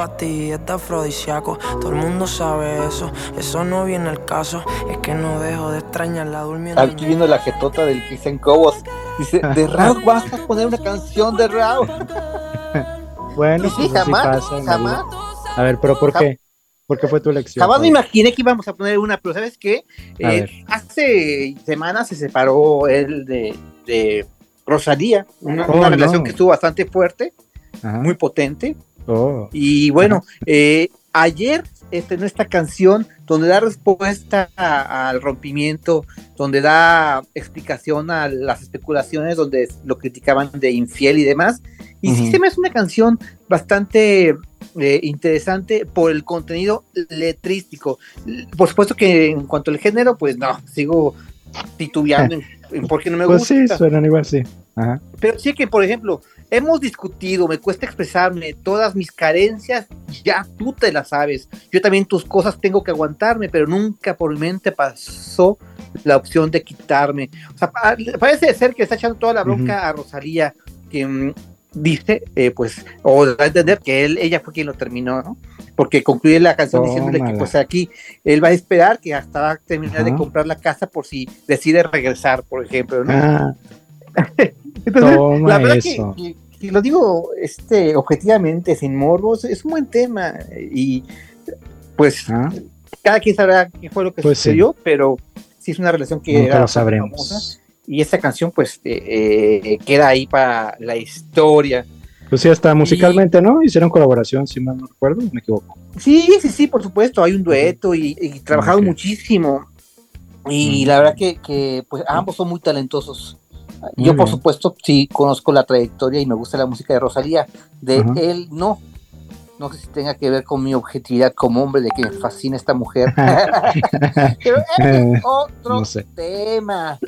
Para ti, está afrodisíaco. Todo el mundo sabe eso, eso no viene al caso. Es que no dejo de extrañarla durmiendo. Aquí viendo la jetota del Cristian Cobos. Dice, de Raúl vas a poner una canción de Raúl. bueno, sí, pues así jamás, pasa. A ver, pero ¿por qué? ¿Por qué fue tu elección? Jamás me imaginé que íbamos a poner una, pero ¿sabes qué? Eh, hace semanas se separó él de, de Rosalía, una, Oh, una no. relación que estuvo bastante fuerte, Ajá. muy potente. Oh. Y bueno, eh, ayer estrenó esta canción donde da respuesta al rompimiento, donde da explicación a las especulaciones, donde lo criticaban de infiel y demás. Y sí se me hace una canción bastante eh, interesante por el contenido letrístico. Por supuesto que en cuanto al género, pues no, sigo titubeando en, en por qué no me Pues gusta. sí, suenan igual, sí. Ajá. Pero sí que, por ejemplo, hemos discutido, me cuesta expresarme, todas mis carencias, ya tú te las sabes. Yo también tus cosas tengo que aguantarme, pero nunca por mi mente pasó la opción de quitarme. O sea, pa- parece ser que está echando toda la bronca a Rosalía, que mm, dice, eh, pues, o da a entender que él, ella fue quien lo terminó, ¿no? Porque concluye la canción diciéndole que, Tómala. pues, aquí él va a esperar que hasta va a terminar de Ajá. comprar la casa por si decide regresar, por ejemplo, ¿no? Ah, Entonces, toma la verdad que, eso. que- que lo digo este, objetivamente, sin morbos, es un buen tema. Y pues Ah, cada quien sabrá qué fue lo que Pues sí. sucedió, pero sí es una relación que nunca era lo sabremos. famosa. Y esta canción, pues, eh, eh, queda ahí para la historia. Pues sí, hasta musicalmente, ¿no? Hicieron colaboración, si mal no recuerdo, me equivoco. Sí, sí, sí, por supuesto, hay un dueto y, y trabajaron muchísimo. Y Mm. la verdad que, que, pues ambos son muy talentosos. Yo, por supuesto, sí conozco la trayectoria y me gusta la música de Rosalía. De Ajá. él, no. No sé si tenga que ver con mi objetividad como hombre, de que me fascina esta mujer. Pero ese es otro No sé. tema.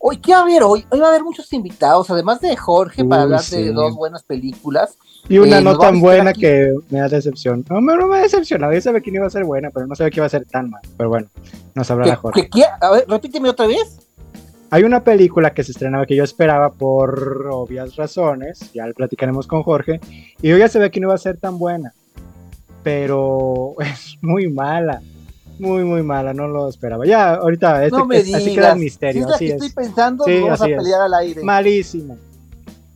Hoy, ¿qué va a haber hoy? Hoy va a haber muchos invitados, además de Jorge, para Uy, hablar sí. de dos buenas películas. Y una Eh, no tan buena aquí. que me da decepción. No, no me ha decepcionado. Yo sabía que no iba a ser buena, pero no sabía que iba a ser tan mal. Pero bueno, nos hablará Jorge. que- a ver, repíteme otra vez. Hay una película que se estrenaba que yo esperaba por obvias razones, ya lo platicaremos con Jorge, y yo ya sabía que no iba a ser tan buena, pero es muy mala, muy, muy mala, no lo esperaba. Ya, ahorita, este, no me es- digas. así queda el si misterio, es la así que es. estoy pensando, Sí, vamos a es. pelear al aire. Malísima.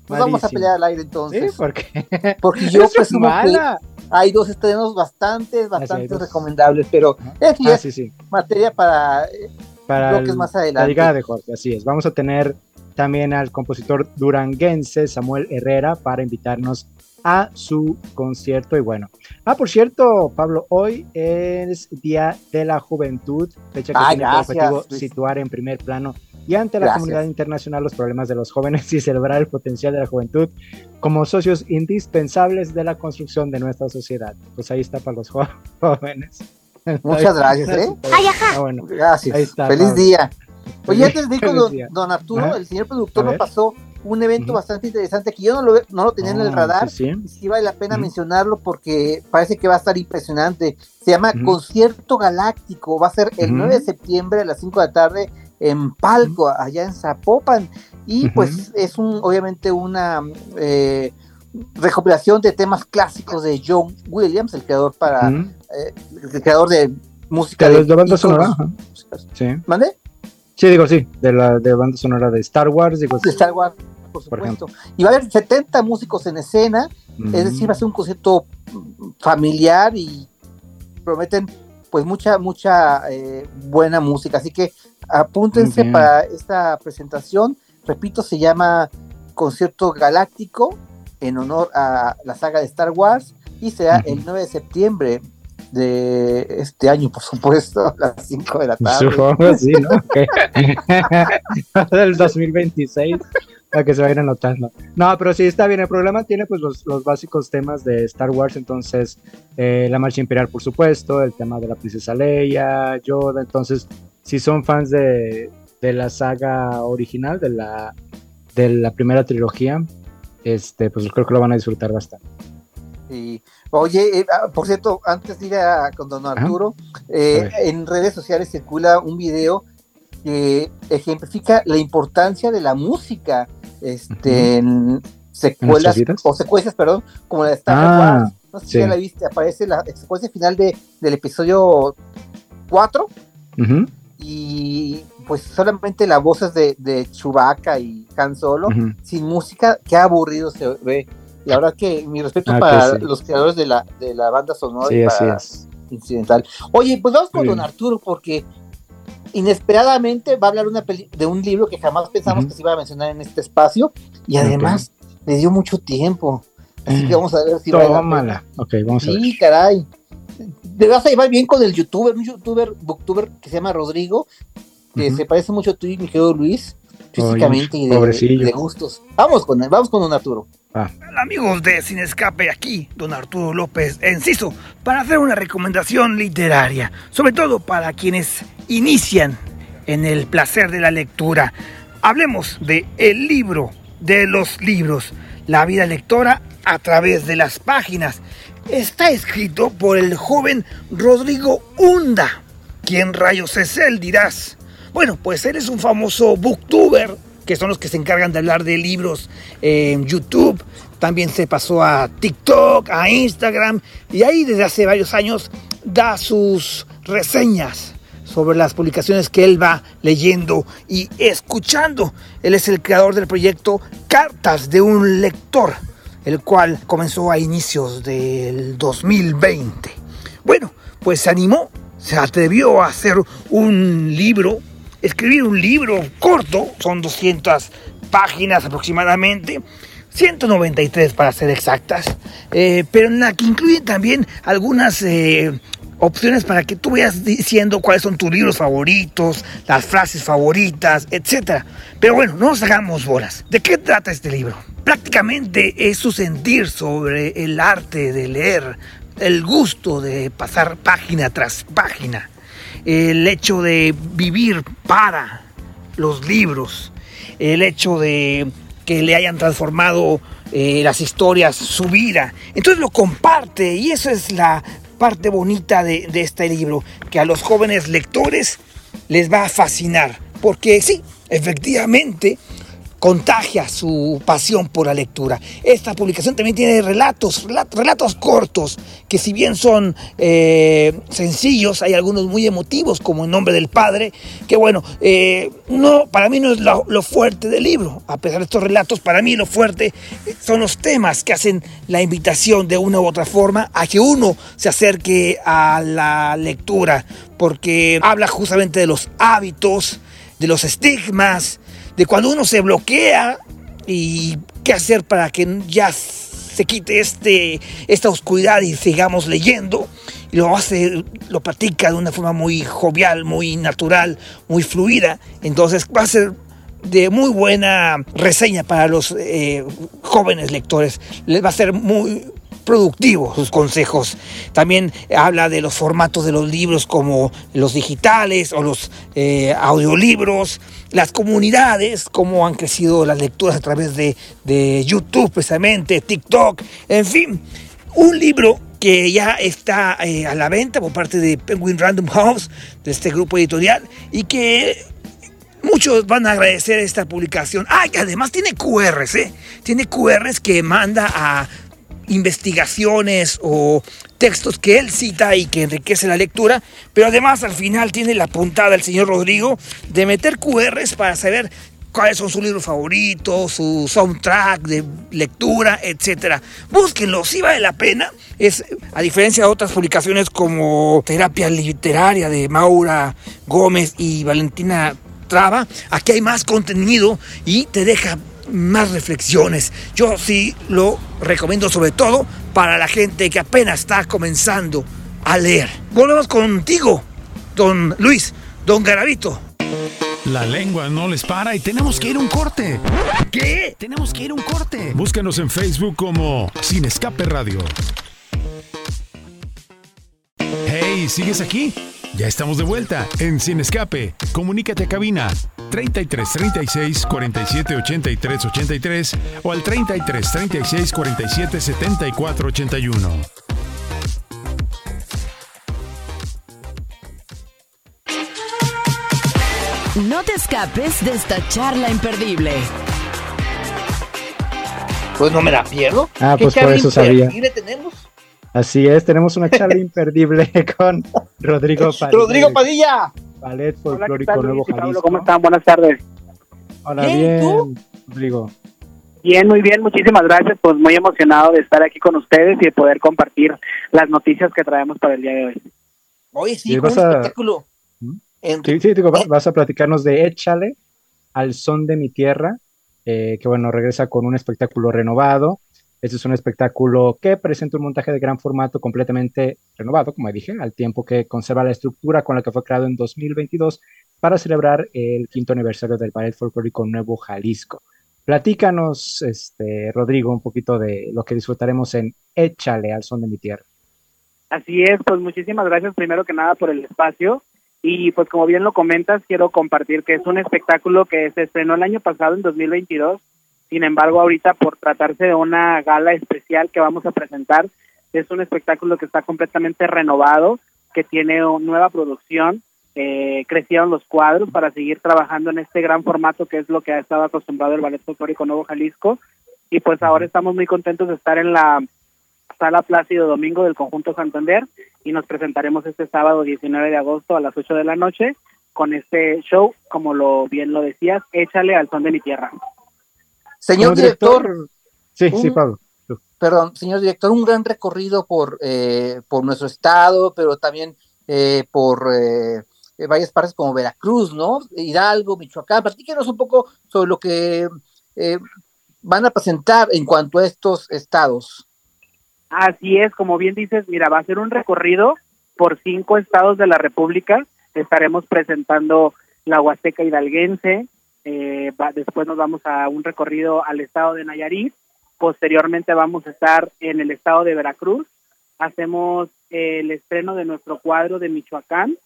Nos vamos a pelear al aire Sí, entonces. porque Porque yo es presumo que mala. hay dos estrenos bastante, hay bastante recomendables, pero es Ah, sí, sí. materia para eh, para bloques el- más la adelante. llegada de Jorge, así es. Vamos a tener también al compositor duranguense Samuel Herrera para invitarnos a su concierto y bueno. Ah, por cierto, Pablo, hoy es Día de la Juventud, fecha que Ah, tiene gracias, objetivo Luis. situar en primer plano y ante la Gracias. comunidad internacional los problemas de los jóvenes y celebrar el potencial de la juventud como socios indispensables de la construcción de nuestra sociedad. Pues ahí está para los jóvenes. Muchas gracias, ¿eh? Ah, bueno. Gracias. Ahí está, Feliz Pablo. día. Oye, antes feliz don, don Arturo, Ajá. el señor productor nos pasó un evento bastante interesante que yo no lo, no lo tenía en el Ah, radar. sí, sí. y sí vale la pena mencionarlo porque parece que va a estar impresionante. Se llama. Concierto Galáctico, va a ser el Ujú. 9 de septiembre a las 5 de la tarde en Palco, allá en Zapopan. Y pues es un, obviamente una eh, recopilación de temas clásicos de John Williams, el creador para eh, el creador de música De, de banda sonora. Sí. ¿Mande? Sí, digo, sí, de la de banda sonora de Star Wars, digo, De Star Wars, por Por supuesto. y va a haber 70 músicos en escena, es decir, va a ser un concierto familiar y prometen pues mucha, mucha eh, buena música. Así que apúntense para esta presentación. Repito, se llama Concierto Galáctico en honor a la saga de Star Wars y será el 9 de septiembre de este año, por supuesto, a las 5 de la tarde. Supongo, sí, ¿no? Ok. Del 2026, para que se vayan anotando. No, pero sí está bien. El programa tiene pues los, los básicos temas de Star Wars, entonces eh, la marcha imperial, por supuesto, el tema de la princesa Leia, Yoda, entonces si son fans de, de la saga original, de la, de la primera trilogía, este, pues creo que lo van a disfrutar bastante. Y, oye, eh, ah, por cierto, antes de ir a, con don Arturo, eh, en redes sociales circula un video que ejemplifica la importancia de la música este, en secuelas, o secuencias, perdón, como la de Star ah, No sé si ya la viste, aparece la secuencia final de, del episodio 4. Y pues solamente las voces de, de Chewbacca y Han Solo, sin música, qué aburrido se ve. La verdad que mi respeto ah, para los creadores de la, de la banda sonora y para incidental. Oye, pues vamos con Don Arturo, porque inesperadamente va a hablar una de un libro que jamás pensamos que se iba a mencionar en este espacio y además le dio mucho tiempo. Así que vamos a ver si va a mala. Ok, vamos a ver. Sí, caray. Te vas a llevar bien con el youtuber, un youtuber, booktuber que se llama Rodrigo, que se parece mucho a tú y mi querido Luis, físicamente y de, gustos. Vamos con vamos con don Arturo. Ah. Amigos de Sin Escape, aquí don Arturo López Enciso, para hacer una recomendación literaria, sobre todo para quienes inician en el placer de la lectura. Hablemos de el libro de los libros, la vida lectora a través de las páginas. Está escrito por el joven Rodrigo Hunda. ¿Quién rayos es él? dirás. Bueno, pues él es un famoso booktuber, que son los que se encargan de hablar de libros en YouTube. También se pasó a TikTok, a Instagram, y ahí desde hace varios años da sus reseñas sobre las publicaciones que él va leyendo y escuchando. Él es el creador del proyecto Cartas de un lector, el cual comenzó a inicios del 2020. Bueno, pues se animó, se atrevió a hacer un libro, escribir un libro corto, son 200 páginas aproximadamente, 193 para ser exactas, eh, pero en la que incluye también algunas eh, opciones para que tú vayas diciendo cuáles son tus libros favoritos, las frases favoritas, etc. Pero bueno, no nos hagamos bolas. ¿De qué trata este libro? Prácticamente es su sentir sobre el arte de leer, el gusto de pasar página tras página, el hecho de vivir para los libros, el hecho de que le hayan transformado eh, las historias, su vida. Entonces lo comparte y eso es la parte bonita de, de este libro, que a los jóvenes lectores les va a fascinar, porque sí, efectivamente, contagia su pasión por la lectura. Esta publicación también tiene relatos, relatos, cortos, que si bien son eh, sencillos, hay algunos muy emotivos, como En Nombre del Padre, que bueno, eh, no, para mí no es lo, lo, fuerte del libro. A pesar de estos relatos, para mí lo fuerte son los temas que hacen la invitación de una u otra forma a que uno se acerque a la lectura, porque habla justamente de los hábitos, de los estigmas, de cuando uno se bloquea y qué hacer para que ya se quite este, esta oscuridad y sigamos leyendo. Y lo hace, lo practica de una forma muy jovial, muy natural, muy fluida. Entonces va a ser de muy buena reseña para los eh, jóvenes lectores. Les va a ser muy productivo sus consejos. También habla de los formatos de los libros como los digitales o los eh, audiolibros, las comunidades, cómo han crecido las lecturas a través de, YouTube precisamente, TikTok, en fin, un libro que ya está eh, a la venta por parte de Penguin Random House, de este grupo editorial, y que muchos van a agradecer esta publicación. Ah, y además tiene QRs, ¿eh? Tiene QRs que manda a investigaciones o textos que él cita y que enriquece la lectura, pero además al final tiene la puntada el señor Rodrigo de meter QRs para saber cuáles son sus libros favoritos, su soundtrack de lectura, etc. Búsquenlo, si vale la pena. Es, a diferencia de otras publicaciones como Terapia Literaria de Maura Gómez y Valentina Traba, aquí hay más contenido y te deja más reflexiones. Yo sí lo recomiendo sobre todo para la gente que apenas está comenzando a leer. Volvemos contigo, don Luis, don Garavito. La lengua no les para y tenemos que ir a un corte. ¿Qué? Tenemos que ir a un corte. Búscanos en Facebook como Sin Escape Radio. Hey, ¿sigues aquí? Ya estamos de vuelta en Sin Escape. Comunícate a cabina 33 36 47 83 83 o al 33 36 47 74 81. No te escapes de esta charla imperdible. Pues no me la pierdo. Ah, ¿Qué pues por eso sabía. tenemos? Así es, tenemos una charla imperdible con Rodrigo Padilla. Rodrigo Padilla. Ballet Hola, ¿qué Folclórico Nuevo Pablo? Jalisco. ¿Cómo están? Buenas tardes. Hola, Bien, bien, ¿tú? Rodrigo. Bien, muy bien, muchísimas gracias. Pues muy emocionado de estar aquí con ustedes y de poder compartir las noticias que traemos para el día de hoy. Oye, sí, un a- espectáculo. ¿Mm? En- Sí, sí, digo, va- vas a platicarnos de Échale al son de mi tierra, eh, que bueno, regresa con un espectáculo renovado. Este es un espectáculo que presenta un montaje de gran formato completamente renovado, como dije, al tiempo que conserva la estructura con la que fue creado en 2022 para celebrar el quinto aniversario del Ballet Folclórico Nuevo Jalisco. Platícanos, este, Rodrigo, un poquito de lo que disfrutaremos en Échale al son de mi tierra. Así es, pues muchísimas gracias primero que nada por el espacio. Y pues como bien lo comentas, quiero compartir que es un espectáculo que se estrenó el año pasado, en 2022. Sin embargo, ahorita por tratarse de una gala especial que vamos a presentar, es un espectáculo que está completamente renovado, que tiene una nueva producción. Eh, crecieron los cuadros para seguir trabajando en este gran formato que es lo que ha estado acostumbrado el Ballet Folclórico Nuevo Jalisco. Y pues ahora estamos muy contentos de estar en la Sala Plácido Domingo del Conjunto Santander y nos presentaremos este sábado 19 de agosto a las 8 de la noche con este show, como lo bien lo decías, échale al son de mi tierra. Señor director, Sí, sí, un- Pablo. perdón, señor director, un gran recorrido por, eh, por nuestro estado, pero también eh, por eh, eh, varias partes como Veracruz, ¿no? Hidalgo, Michoacán. Platíquenos un poco sobre lo que eh, van a presentar en cuanto a estos estados. Así es, como bien dices, mira, va a ser un recorrido por cinco estados de la República. Estaremos presentando la Huasteca Hidalguense, eh, va- después nos vamos a un recorrido al estado de Nayarit, posteriormente vamos a estar en el estado de Veracruz, hacemos eh, el estreno de nuestro cuadro de Michoacán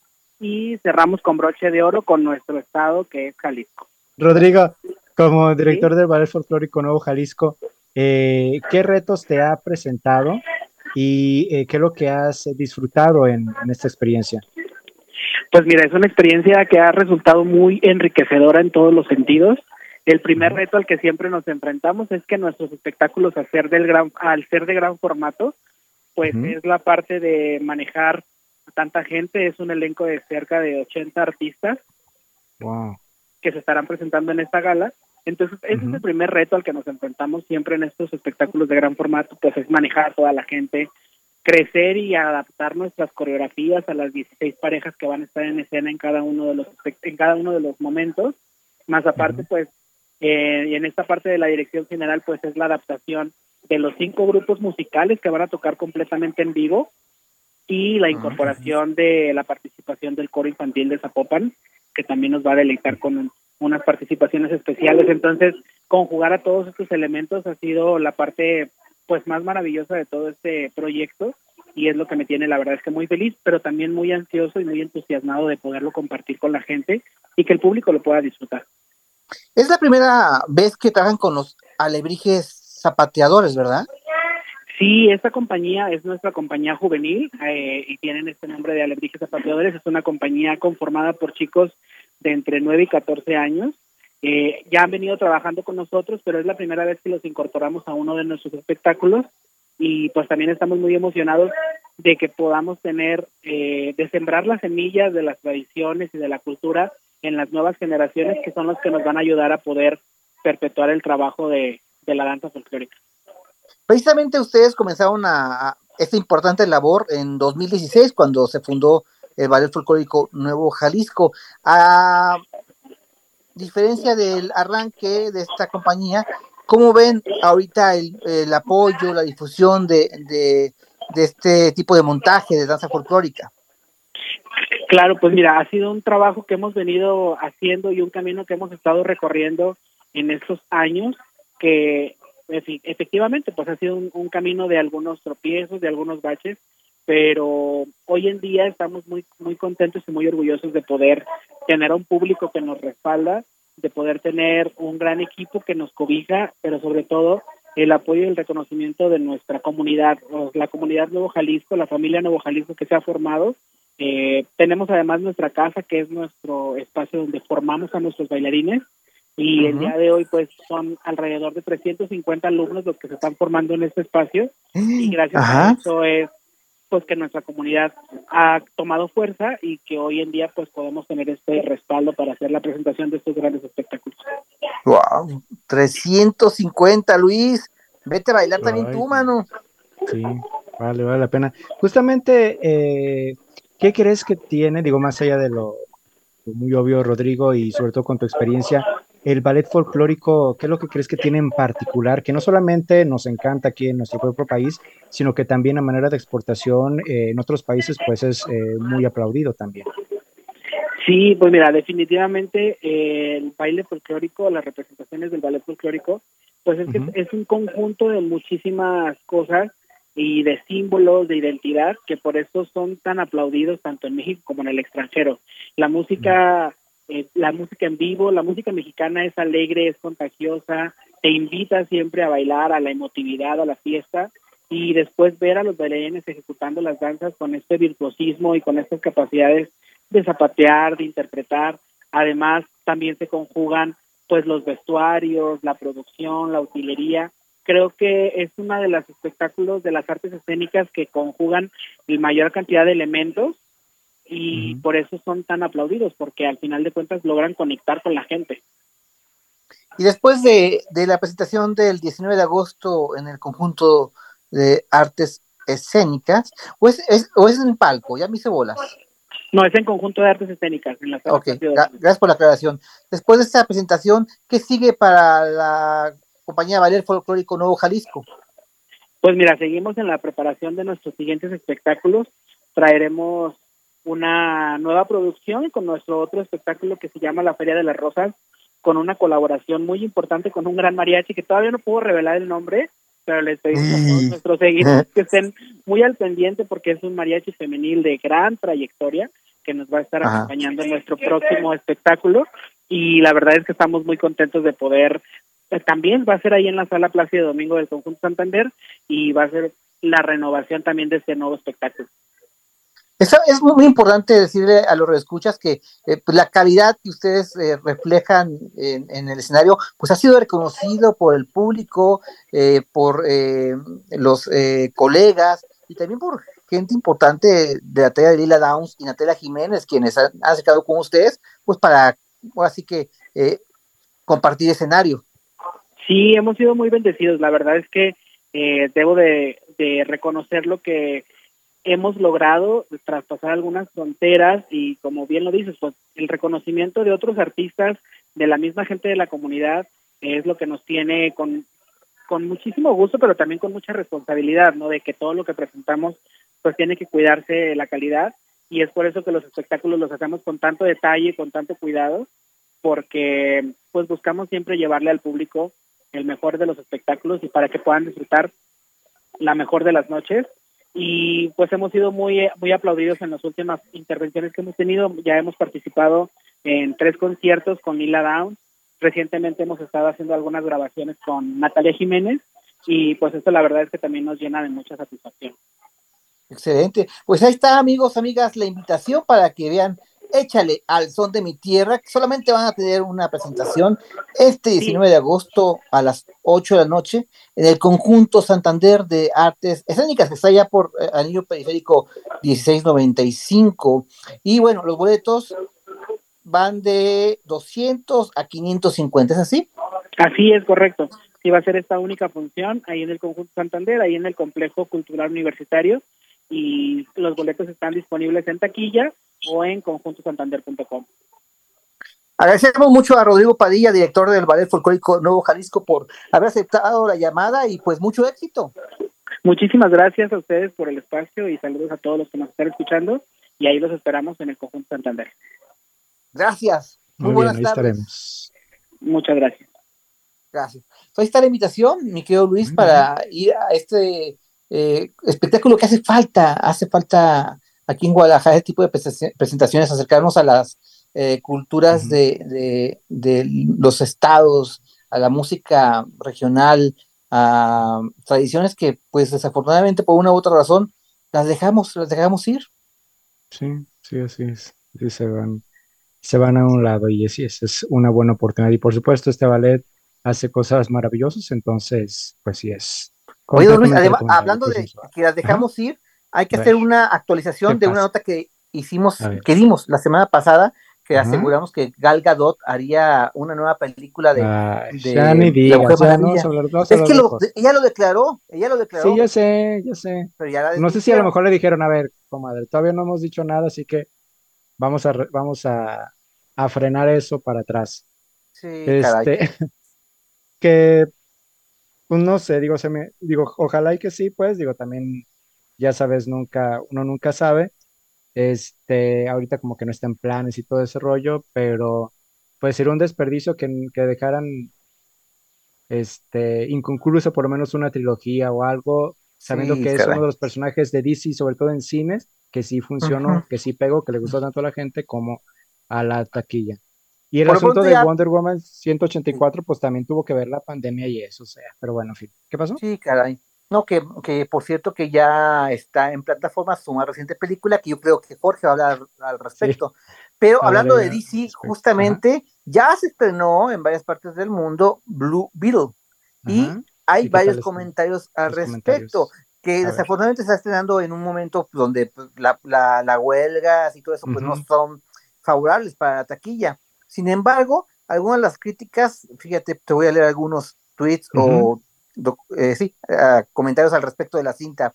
y cerramos con broche de oro con nuestro estado que es Jalisco. Rodrigo, como director del Ballet Folclórico Nuevo Jalisco, eh, ¿qué retos te ha presentado y eh, qué es lo que has disfrutado en, en esta experiencia? Pues mira, es una experiencia que ha resultado muy enriquecedora en todos los sentidos. El primer reto al que siempre nos enfrentamos es que nuestros espectáculos, al ser, del gran, al ser de gran formato, pues es la parte de manejar a tanta gente. Es un elenco de cerca de 80 artistas Wow. que se estarán presentando en esta gala. Entonces, ese es el primer reto al que nos enfrentamos siempre en estos espectáculos de gran formato, pues es manejar a toda la gente, crecer y adaptar nuestras coreografías a las 16 parejas que van a estar en escena en cada uno de los en cada uno de los momentos. Más aparte, pues eh, y en esta parte de la dirección general, pues es la adaptación de los cinco grupos musicales que van a tocar completamente en vivo y la incorporación de la participación del coro infantil de Zapopan, que también nos va a deleitar con un- unas participaciones especiales. Entonces, conjugar a todos estos elementos ha sido la parte pues más maravillosa de todo este proyecto y es lo que me tiene la verdad es que muy feliz, pero también muy ansioso y muy entusiasmado de poderlo compartir con la gente y que el público lo pueda disfrutar. Es la primera vez que trabajan con los alebrijes zapateadores, ¿verdad? Sí, esta compañía es nuestra compañía juvenil eh, y tienen este nombre de Alebrijes Zapateadores. Es una compañía conformada por chicos de entre 9 y 14 años. Eh, ya han venido trabajando con nosotros, pero es la primera vez que los incorporamos a uno de nuestros espectáculos y pues también estamos muy emocionados de que podamos tener, eh, de sembrar las semillas de las tradiciones y de la cultura en las nuevas generaciones que son las que nos van a ayudar a poder perpetuar el trabajo de, de la danza folclórica. Precisamente ustedes comenzaron a, a esta importante labor en 2016 cuando se fundó el Ballet Folclórico Nuevo Jalisco. A diferencia del arranque de esta compañía, ¿cómo ven ahorita el, el apoyo, la difusión de, de, de este tipo de montaje de danza folclórica? Claro, pues mira, ha sido un trabajo que hemos venido haciendo y un camino que hemos estado recorriendo en estos años que efectivamente pues ha sido un, un camino de algunos tropiezos, de algunos baches, pero hoy en día estamos muy muy contentos y muy orgullosos de poder tener a un público que nos respalda de poder tener un gran equipo que nos cobija, pero sobre todo el apoyo y el reconocimiento de nuestra comunidad, la comunidad Nuevo Jalisco, la familia Nuevo Jalisco que se ha formado. Eh, tenemos además nuestra casa, que es nuestro espacio donde formamos a nuestros bailarines. Y el día de hoy, pues, son alrededor de 350 alumnos los que se están formando en este espacio. Y gracias a eso es pues que nuestra comunidad ha tomado fuerza y que hoy en día pues podemos tener este respaldo para hacer la presentación de estos grandes espectáculos. Wow, 350 Luis, vete a bailar también tú, mano. Sí, vale, vale la pena. Justamente, eh, ¿qué crees que tiene, digo, más allá de lo muy obvio, Rodrigo, y sobre todo con tu experiencia, el ballet folclórico, ¿qué es lo que crees que tiene en particular? Que no solamente nos encanta aquí en nuestro propio país, sino que también a manera de exportación eh, en otros países, pues es eh, muy aplaudido también. Sí, pues mira, definitivamente eh, el baile folclórico, las representaciones del ballet folclórico, pues es que es un conjunto de muchísimas cosas y de símbolos de identidad que por eso son tan aplaudidos tanto en México como en el extranjero. La música eh, la música en vivo, la música mexicana es alegre, es contagiosa, te invita siempre a bailar, a la emotividad, a la fiesta y después ver a los bailarines ejecutando las danzas con este virtuosismo y con estas capacidades de zapatear, de interpretar. Además, también se conjugan pues los vestuarios, la producción, la utilería. Creo que es uno de los espectáculos de las artes escénicas que conjugan la mayor cantidad de elementos y por eso son tan aplaudidos, porque al final de cuentas logran conectar con la gente. Y después de, la presentación del 19 de agosto en el conjunto de artes escénicas, ¿o es, o es en palco? Ya me hice bolas. No, es en conjunto de artes escénicas. En la ok, gracias por la aclaración. Después de esta presentación, ¿qué sigue para la compañía Valer Folclórico Nuevo Jalisco? Pues mira, seguimos en la preparación de nuestros siguientes espectáculos. Traeremos una nueva producción con nuestro otro espectáculo que se llama La Feria de las Rosas, con una colaboración muy importante con un gran mariachi que todavía no puedo revelar el nombre, pero les pedimos a todos nuestros seguidores que estén muy al pendiente porque es un mariachi femenil de gran trayectoria que nos va a estar acompañando en nuestro próximo espectáculo. Y la verdad es que estamos muy contentos de poder eh, también va a ser ahí en la sala Plácido Domingo del Conjunto Santander y va a ser la renovación también de este nuevo espectáculo. Es, muy importante decirle a los escuchas que eh, pues, la calidad que ustedes eh, reflejan en, el escenario, pues ha sido reconocido por el público, eh, por los colegas y también por gente importante de la talla de Lila Downs y Natalia Jiménez, quienes han acercado con ustedes, pues para, así que, compartir escenario. Sí, hemos sido muy bendecidos. La verdad es que debo de, de reconocer lo que hemos logrado traspasar algunas fronteras y como bien lo dices, pues el reconocimiento de otros artistas, de la misma gente de la comunidad, es lo que nos tiene con, con muchísimo gusto, pero también con mucha responsabilidad, ¿no? De que todo lo que presentamos pues tiene que cuidarse la calidad y es por eso que los espectáculos los hacemos con tanto detalle, con tanto cuidado, porque pues buscamos siempre llevarle al público el mejor de los espectáculos y para que puedan disfrutar la mejor de las noches y pues hemos sido muy muy aplaudidos en las últimas intervenciones que hemos tenido. Ya hemos participado en tres conciertos con Lila Downs. Recientemente hemos estado haciendo algunas grabaciones con Natalia Jiménez y pues esto la verdad es que también nos llena de mucha satisfacción. Excelente. Pues ahí está, amigos, amigas, la invitación para que vean Échale al son de mi tierra, que solamente van a tener una presentación este 19 de agosto a las 8 de la noche en el conjunto Santander de Artes Escénicas, que está allá por eh, Anillo Periférico 1695. Y bueno, los boletos van de 200 a 550, ¿es así? Así es, correcto. Sí, va a ser esta única función ahí en el conjunto Santander, ahí en el complejo cultural universitario y los boletos están disponibles en taquilla o en conjuntosantander.com. Agradecemos mucho a Rodrigo Padilla, director del Ballet Folclórico Nuevo Jalisco, por haber aceptado la llamada y pues mucho éxito. Muchísimas gracias a ustedes por el espacio y saludos a todos los que nos están escuchando y ahí los esperamos en el Conjunto Santander. Gracias. Muy, buenas tardes. Muchas gracias. Gracias. Ahí está la invitación, mi querido Luis, para ir a este eh, espectáculo que hace falta, hace falta aquí en Guadalajara, este tipo de presentaciones, acercarnos a las eh, culturas de, los estados, a la música regional, a tradiciones que pues desafortunadamente por una u otra razón las dejamos, las dejamos ir. Sí, sí, así es. se van, se van a un lado y así es, es una buena oportunidad. Y por supuesto, este ballet hace cosas maravillosas, entonces, pues sí es. Oye, además, hablando de que las dejamos ir, hay que hacer una actualización de una nota que hicimos, que dimos la semana pasada, que aseguramos que Gal Gadot haría una nueva película de, ya ni digas, no, es que ella lo declaró, ella lo declaró. Sí, yo sé, yo sé. no sé si a lo mejor le dijeron, a ver, comadre, todavía no hemos dicho nada, así que vamos a vamos a, a, frenar eso para atrás. Sí, este, que pues no sé, digo, se me, digo, ojalá y que sí, pues, digo, también, ya sabes, nunca, uno nunca sabe, este, ahorita como que no está en planes y todo ese rollo, pero pues sería un desperdicio que, que dejaran este, inconcluso por lo menos una trilogía o algo, sabiendo que es uno de los personajes de DC, sobre todo en cines, que sí funcionó, que sí pegó, que le gustó tanto a la gente como a la taquilla. Y el asunto de Wonder Woman 184, pues también tuvo que ver la pandemia y eso, o sea, pero bueno, en fin, ¿qué pasó? Sí, caray. No, que, que por cierto que ya está en plataforma su más reciente película, que yo creo que Jorge va a hablar al respecto. Pero hablando de DC, justamente ya se estrenó en varias partes del mundo Blue Beetle. Y hay varios comentarios al respecto, que desafortunadamente se está estrenando en un momento donde pues, la, la, la huelgas y todo eso pues no son favorables para la taquilla. Sin embargo, algunas de las críticas, fíjate, te voy a leer algunos tweets o eh, sí, comentarios al respecto de la cinta.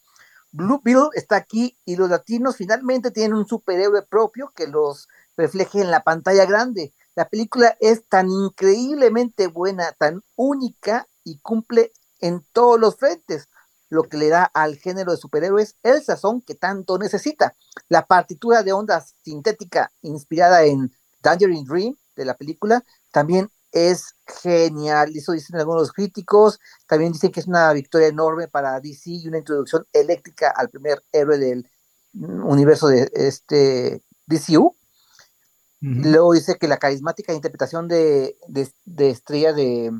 Blue Bill está aquí y los latinos finalmente tienen un superhéroe propio que los refleje en la pantalla grande. La película es tan increíblemente buena, tan única y cumple en todos los frentes, lo que le da al género de superhéroes el sazón que tanto necesita. La partitura de onda sintética inspirada en Tangerine Dream de la película también es genial, eso dicen algunos críticos, también dicen que es una victoria enorme para DC y una introducción eléctrica al primer héroe del universo de este DCU. Luego dice que la carismática interpretación de, de, Estrella de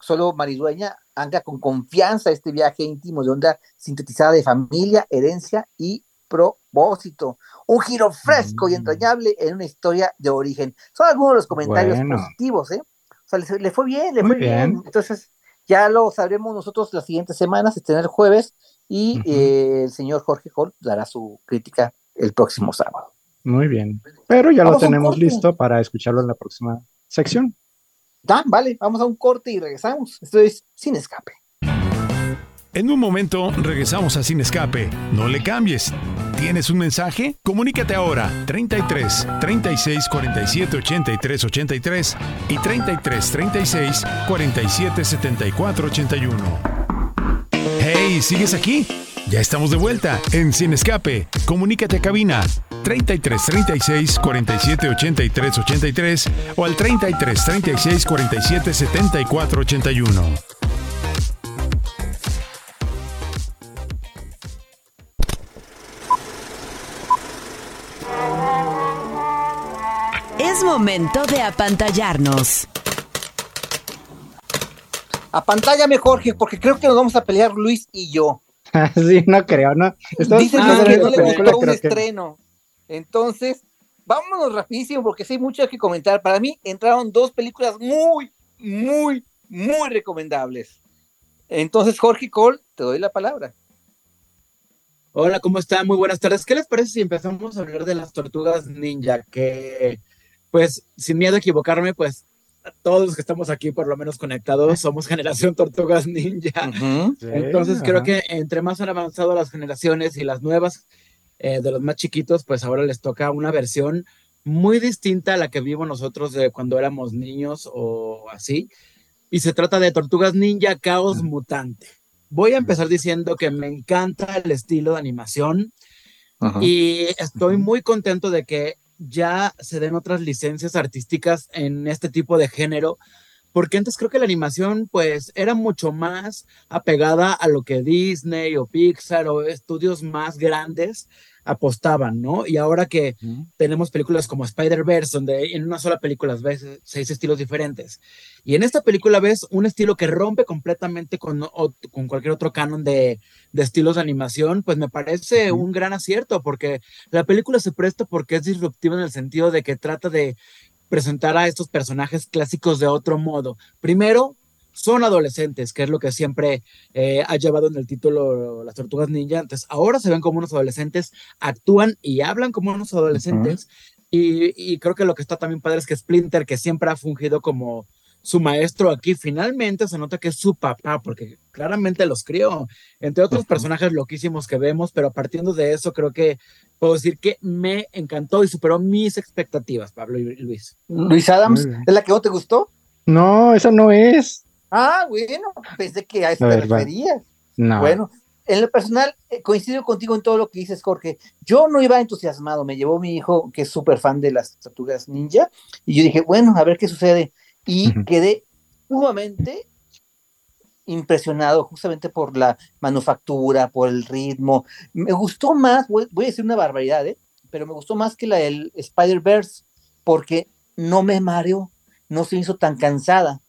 Solo Maridueña anda con confianza este viaje íntimo de onda sintetizada de familia, herencia y propósito. Un giro fresco y mm. entrañable en una historia de origen. Son algunos de los comentarios positivos, ¿eh? Le, fue bien, le fue bien. Entonces, ya lo sabremos nosotros las siguientes semanas, este el jueves, y eh, el señor Jorge Hall dará su crítica el próximo sábado. Muy bien. Pero ya lo tenemos listo para escucharlo en la próxima sección. Dan, vale, vamos a un corte y regresamos. Esto es Sin Escape. En un momento regresamos a Sin Escape. No le cambies. ¿Tienes un mensaje? Comunícate ahora 33 36 47 83 83 y 33 36 47 74 81. Hey, ¿sigues aquí? Ya estamos de vuelta en Sin Escape. Comunícate a cabina 33 36 47 83 83 o al 33 36 47 74 81. Momento de apantallarnos. Apantallame, Jorge, porque creo que nos vamos a pelear Luis y yo. sí, no creo, ¿no? Dicen que no le gustó un estreno. Entonces, vámonos rapidísimo porque sí hay mucho que comentar. Para mí entraron dos películas muy, muy, muy recomendables. Entonces, Jorge Cole, te doy la palabra. Hola, ¿cómo están? Muy buenas tardes. ¿Qué les parece si empezamos a hablar de las tortugas ninja? Que pues sin miedo a equivocarme, pues todos los que estamos aquí, por lo menos conectados, somos generación Tortugas Ninja. Entonces creo que entre más han avanzado las generaciones y las nuevas eh, de los más chiquitos, pues ahora les toca una versión muy distinta a la que vimos nosotros de cuando éramos niños o así. Y se trata de Tortugas Ninja Caos Mutante. Voy a empezar diciendo que me encanta el estilo de animación y estoy muy contento de que ya se den otras licencias artísticas en este tipo de género, porque antes creo que la animación pues era mucho más apegada a lo que Disney o Pixar o estudios más grandes apostaban, ¿no? Y ahora que tenemos películas como Spider-Verse, donde en una sola película ves seis estilos diferentes, y en esta película ves un estilo que rompe completamente con, con cualquier otro canon de, de, estilos de animación, pues me parece un gran acierto, porque la película se presta porque es disruptiva en el sentido de que trata de presentar a estos personajes clásicos de otro modo. Primero, son adolescentes, que es lo que siempre eh, ha llevado en el título las tortugas ninja. Entonces, ahora se ven como unos adolescentes, actúan y hablan como unos adolescentes. y, creo que lo que está también padre es que Splinter, que siempre ha fungido como su maestro aquí, finalmente se nota que es su papá, porque claramente los crió, entre otros personajes loquísimos que vemos, pero partiendo de eso, creo que puedo decir que me encantó y superó mis expectativas, Pablo y Luis. Luis Adams, ¿es la que no te gustó? No, esa no es. Ah, bueno, pensé que a eso te referías. No. Bueno, en lo personal, eh, coincido contigo en todo lo que dices, Jorge. Yo no iba entusiasmado, me llevó mi hijo, que es súper fan de las tortugas ninja, y yo dije, bueno, a ver qué sucede. Y quedé sumamente impresionado justamente por la manufactura, por el ritmo. Me gustó más, voy, a decir una barbaridad, ¿eh? pero me gustó más que la del Spider-Verse, porque no me mareó, no se hizo tan cansada.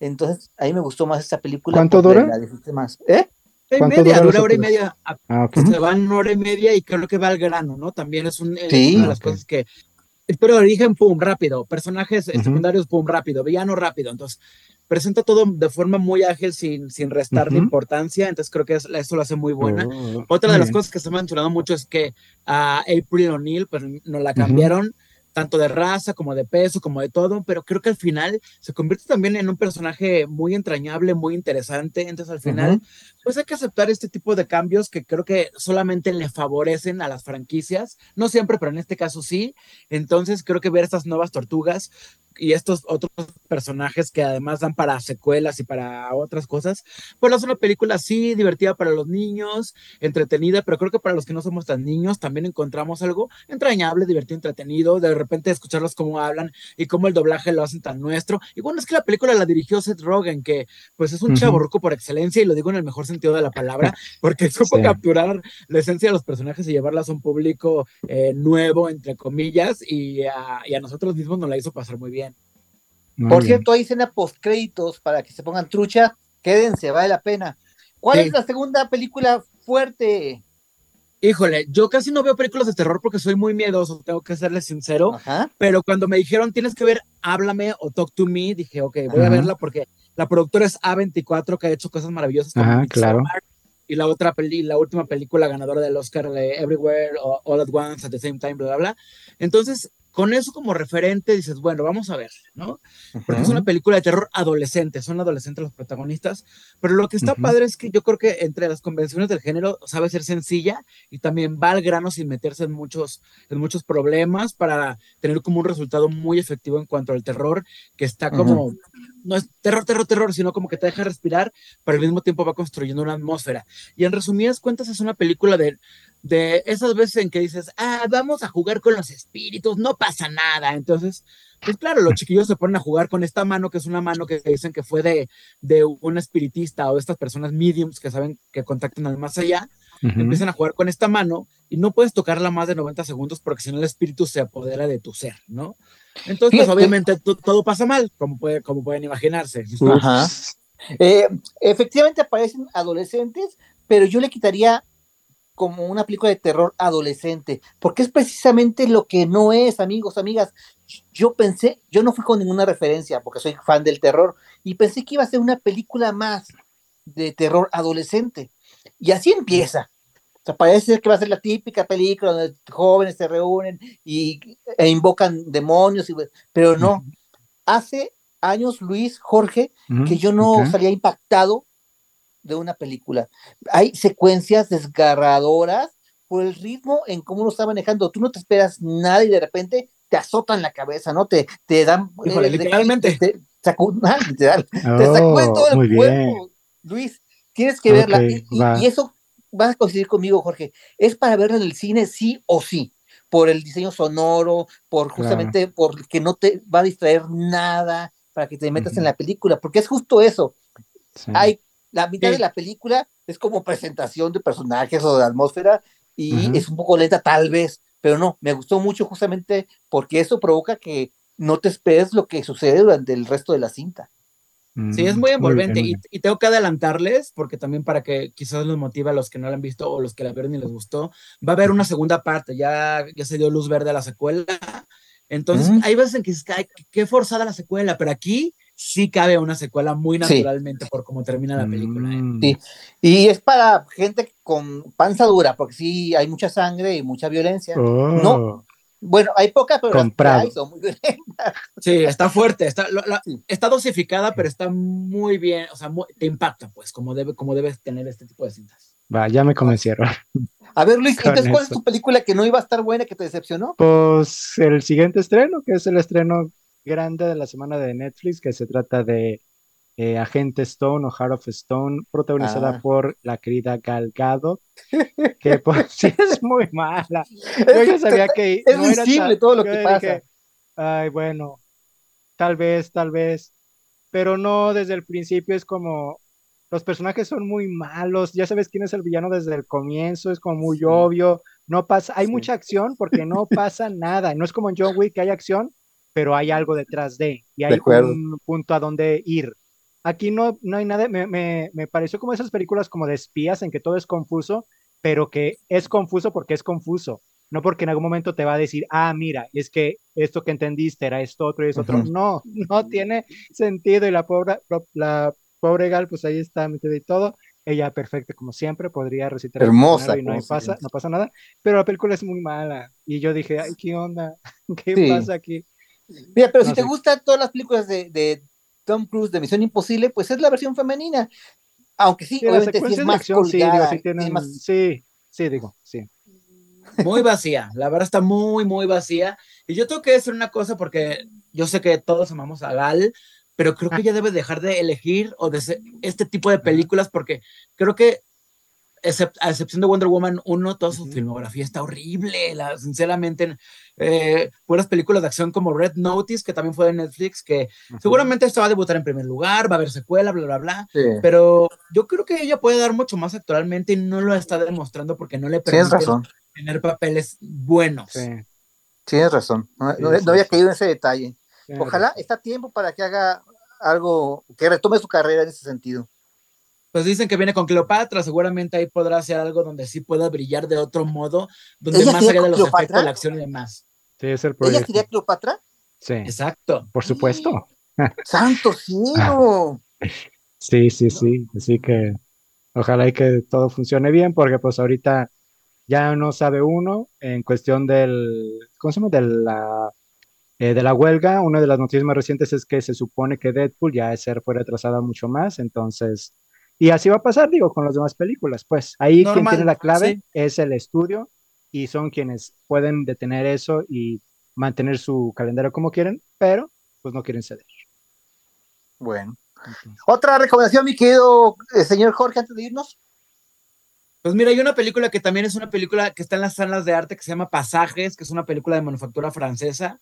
Entonces, a mí me gustó más esta película. ¿Cuánto dura? más. ¿Eh? ¿Cuánto media, dura hora y media. Ah, Se van una hora y media y creo que va al grano, ¿no? También es, una de las cosas que. Pero origen, pum, rápido. Personajes secundarios, pum, rápido. Villano, rápido. Entonces, presenta todo de forma muy ágil, sin, sin restar de importancia. Entonces, creo que eso lo hace muy buena. Oh, Otra de las cosas que se ha mencionado mucho es que a April O'Neil, pues nos la cambiaron tanto de raza como de peso, como de todo, pero creo que al final se convierte también en un personaje muy entrañable, muy interesante. Entonces al final, pues hay que aceptar este tipo de cambios que creo que solamente le favorecen a las franquicias, no siempre, pero en este caso sí. Entonces creo que ver estas nuevas tortugas y estos otros personajes que además dan para secuelas y para otras cosas, pues es una película así, divertida para los niños, entretenida, pero creo que para los que no somos tan niños también encontramos algo entrañable, divertido, entretenido, de repente escucharlos cómo hablan y cómo el doblaje lo hacen tan nuestro. Y bueno, es que la película la dirigió Seth Rogen, que pues es un uh por excelencia y lo digo en el mejor sentido de la palabra, porque supo capturar la esencia de los personajes y llevarlas a un público eh, nuevo, entre comillas, y a, y a nosotros mismos nos la hizo pasar muy bien. Por cierto, hay escena post créditos para que se pongan trucha. Quédense, vale la pena. ¿Cuál es la segunda película fuerte? Híjole, yo casi no veo películas de terror porque soy muy miedoso, tengo que serles sincero. Pero cuando me dijeron tienes que ver Háblame o Talk to Me, dije, ok, voy a verla porque la productora es A24 que ha hecho cosas maravillosas. Ajá, claro. Y la otra peli, la última película ganadora del Oscar de Everywhere, All at Once, at the Same Time, bla, bla, bla. Entonces, con eso como referente dices, bueno, vamos a ver, ¿no? Porque es una película de terror adolescente, son adolescentes los protagonistas, pero lo que está padre es que yo creo que entre las convenciones del género sabe ser sencilla y también va al grano sin meterse en muchos, en muchos problemas para tener como un resultado muy efectivo en cuanto al terror, que está como, no es terror, terror, terror, sino como que te deja respirar, pero al mismo tiempo va construyendo una atmósfera. Y en resumidas cuentas es una película de de esas veces en que dices, ah, vamos a jugar con los espíritus, no pasa nada. Entonces, pues claro, los chiquillos se ponen a jugar con esta mano, que es una mano que dicen que fue de, de un espiritista o de estas personas mediums que saben que contactan al más allá. Empiezan a jugar con esta mano y no puedes tocarla más de 90 segundos porque si no el espíritu se apodera de tu ser, ¿no? Entonces, pues obviamente todo pasa mal, como, puede, como pueden imaginarse. Ajá. Eh, efectivamente aparecen adolescentes, pero yo le quitaría como una película de terror adolescente, porque es precisamente lo que no es, amigos, amigas. Yo pensé, yo no fui con ninguna referencia, porque soy fan del terror, y pensé que iba a ser una película más de terror adolescente. Y así empieza. O sea, parece que va a ser la típica película donde jóvenes se reúnen y, e invocan demonios, y, pero no. Hace años, Luis, Jorge, que yo no salía impactado de una película. Hay secuencias desgarradoradoras por el ritmo en cómo lo está manejando. Tú no te esperas nada y de repente te azotan la cabeza, ¿no? Te, te dan. Eh, literalmente. Te, sacó, ah, literal, te sacó todo el cuerpo. Luis, tienes que verla. Y, eso vas a coincidir conmigo, Jorge. Es para verla en el cine, sí o sí. Por el diseño sonoro, por justamente porque no te va a distraer nada para que te metas en la película, porque es justo eso. Hay la mitad de la película es como presentación de personajes o de atmósfera y es un poco lenta tal vez, pero no, me gustó mucho justamente porque eso provoca que no te esperes lo que sucede durante el resto de la cinta. Sí, es Mm, muy envolvente bien, y, muy bien. y tengo que adelantarles porque también para que quizás los motive a los que no la han visto o los que la vieron y les gustó, va a haber una segunda parte, ya, ya se dio luz verde a la secuela. Entonces, Mm. hay veces en que dices, "Ay, qué forzada la secuela, pero aquí sí cabe una secuela muy Sí. naturalmente por cómo termina la película. ¿eh? Mm, Sí. Y es para gente con panza dura, porque sí hay mucha sangre y mucha violencia. oh, No. Bueno, hay poca, pero las Comprado. hay son muy violentas. Sí, está fuerte, está, lo- la- Sí. está dosificada, pero está muy bien, o sea, muy- te impacta, pues, como debe, como debes tener este tipo de cintas. Va, ya me convencieron. A ver, Luis, entonces, ¿cuál es tu película que no iba a estar buena, que te decepcionó? Pues el siguiente estreno, que es el estreno grande de la semana de Netflix, que se trata de eh, Agente Stone o Heart of Stone, protagonizada Ah. por la querida Gal Gadot, que pues sí es muy mala. Yo ya sabía que es no visible todo lo que dije, pasa. Ay, bueno, tal vez, tal vez, pero no, desde el principio es como, los personajes son muy malos, ya sabes quién es el villano desde el comienzo, es como muy Sí. obvio, no pasa, hay Sí. mucha acción porque no pasa nada, no es como en John Wick que hay acción, pero hay algo detrás de, y hay un punto a donde ir. Aquí no, no hay nada, me, me, me pareció como esas películas como de espías en que todo es confuso, pero que es confuso porque es confuso, no porque en algún momento te va a decir, ah, mira, es que esto que entendiste era esto otro y es otro. No, no tiene sentido y la pobre, la pobre Gal, pues ahí está metida y todo. Ella perfecta como siempre, podría recitar Hermosa, y no pasa, no pasa nada, pero la película es muy mala y yo dije, ay, ¿qué onda? ¿Qué Sí. pasa aquí? Mira, pero No si te gustan todas las películas de, de Tom Cruise de Misión Imposible, pues es la versión femenina. Aunque sí, obviamente sí es más acción, sí, digo, sí más- sí, sí, digo, sí. Muy vacía, la verdad está muy, muy vacía. Y yo tengo que decir una cosa porque yo sé que todos amamos a Gal, pero creo que ella debe dejar de elegir o de ser este tipo de películas porque creo que, a excepción de Wonder Woman 1, toda su filmografía está horrible. La, sinceramente, eh, puras películas de acción como Red Notice, que también fue de Netflix, que seguramente esto va a debutar en primer lugar, va a haber secuela, bla, bla, bla. Sí. Pero yo creo que ella puede dar mucho más actualmente y no lo está demostrando porque no le permite tener papeles buenos. Sí, tienes razón. No, había caído en ese detalle. Ojalá está tiempo para que haga algo, que retome su carrera en ese sentido. Pues dicen que viene con Cleopatra, seguramente ahí podrá hacer algo donde sí pueda brillar de otro modo, donde ¿Ella más sería allá de los Cleopatra? efectos, la acción y demás. Sí, es el ¿Ella proyecto. sería Cleopatra? Sí, Exacto. por supuesto. ¡Santo cielo! Sí, sí, sí. Así que ojalá y que todo funcione bien, porque pues ahorita ya no sabe uno en cuestión del, ¿cómo se llama? De la, eh, de la huelga. Una de las noticias más recientes es que se supone que Deadpool ya es ser fue retrasada mucho más, entonces, y así va a pasar, digo, con las demás películas. Pues ahí quien tiene la clave sí. es el estudio y son quienes pueden detener eso y mantener su calendario como quieren, pero pues no quieren ceder. Bueno. Otra recomendación, mi querido eh, señor Jorge, antes de irnos. Pues mira, hay una película que también es una película que está en las salas de arte que se llama Pasajes, que es una película de manufactura francesa.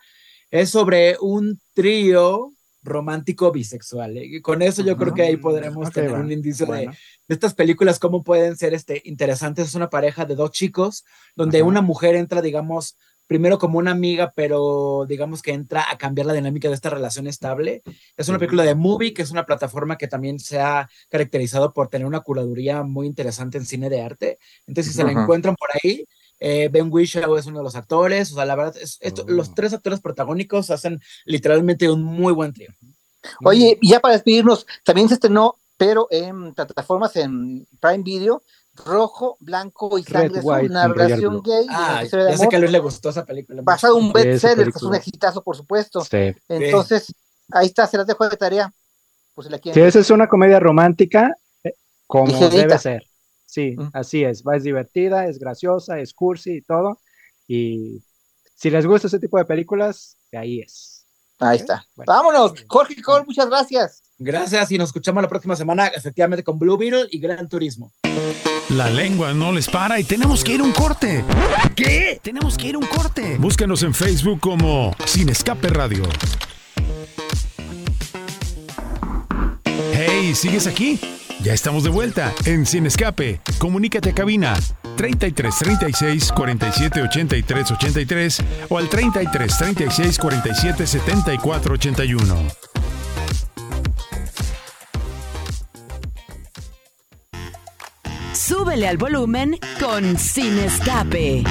Es sobre un trío romántico bisexual. ¿eh? Y con eso yo creo que ahí podremos tener un indicio de, Bueno. de estas películas, cómo pueden ser este, interesantes. Es una pareja de dos chicos, donde una mujer entra, digamos, primero como una amiga, pero digamos que entra a cambiar la dinámica de esta relación estable. Es una película de Movie, que es una plataforma que también se ha caracterizado por tener una curaduría muy interesante en cine de arte. Entonces, si se la encuentran por ahí, eh, Ben Whishaw es uno de los actores. O sea, la verdad, es, esto- Oh. los tres actores protagónicos hacen literalmente un muy buen trío. Oye, y ya para despedirnos, también se estrenó, pero en plataformas en Prime Video, Rojo, Blanco y Red, Sangre White una relación gay, Ah, ya sé que a Luis le gustó esa película. basado en un bestseller, que es un exitazo, por supuesto. Sí. Entonces, ahí está, se las dejo de tarea, por si la Sí, quieren. esa es una comedia romántica eh, como Ligerita. debe ser. Sí, Mm. así es. Va, es divertida, es graciosa, es cursi y todo. Y si les gusta ese tipo de películas, de ahí es. Ahí está. bueno. Vámonos, Jorge Cole, muchas gracias. Gracias y nos escuchamos la próxima semana, efectivamente, con Blue Beetle y Gran Turismo. La lengua no les para y tenemos que ir a un corte. ¿Qué? Tenemos que ir a un corte. Búscanos en Facebook como Sin Escape Radio. Hey, ¿sigues aquí? Ya estamos de vuelta en Sin Escape. Comunícate a cabina 33 36 47 83 83 o al 33 36 47 74 81. Súbele al volumen con Sin Escape.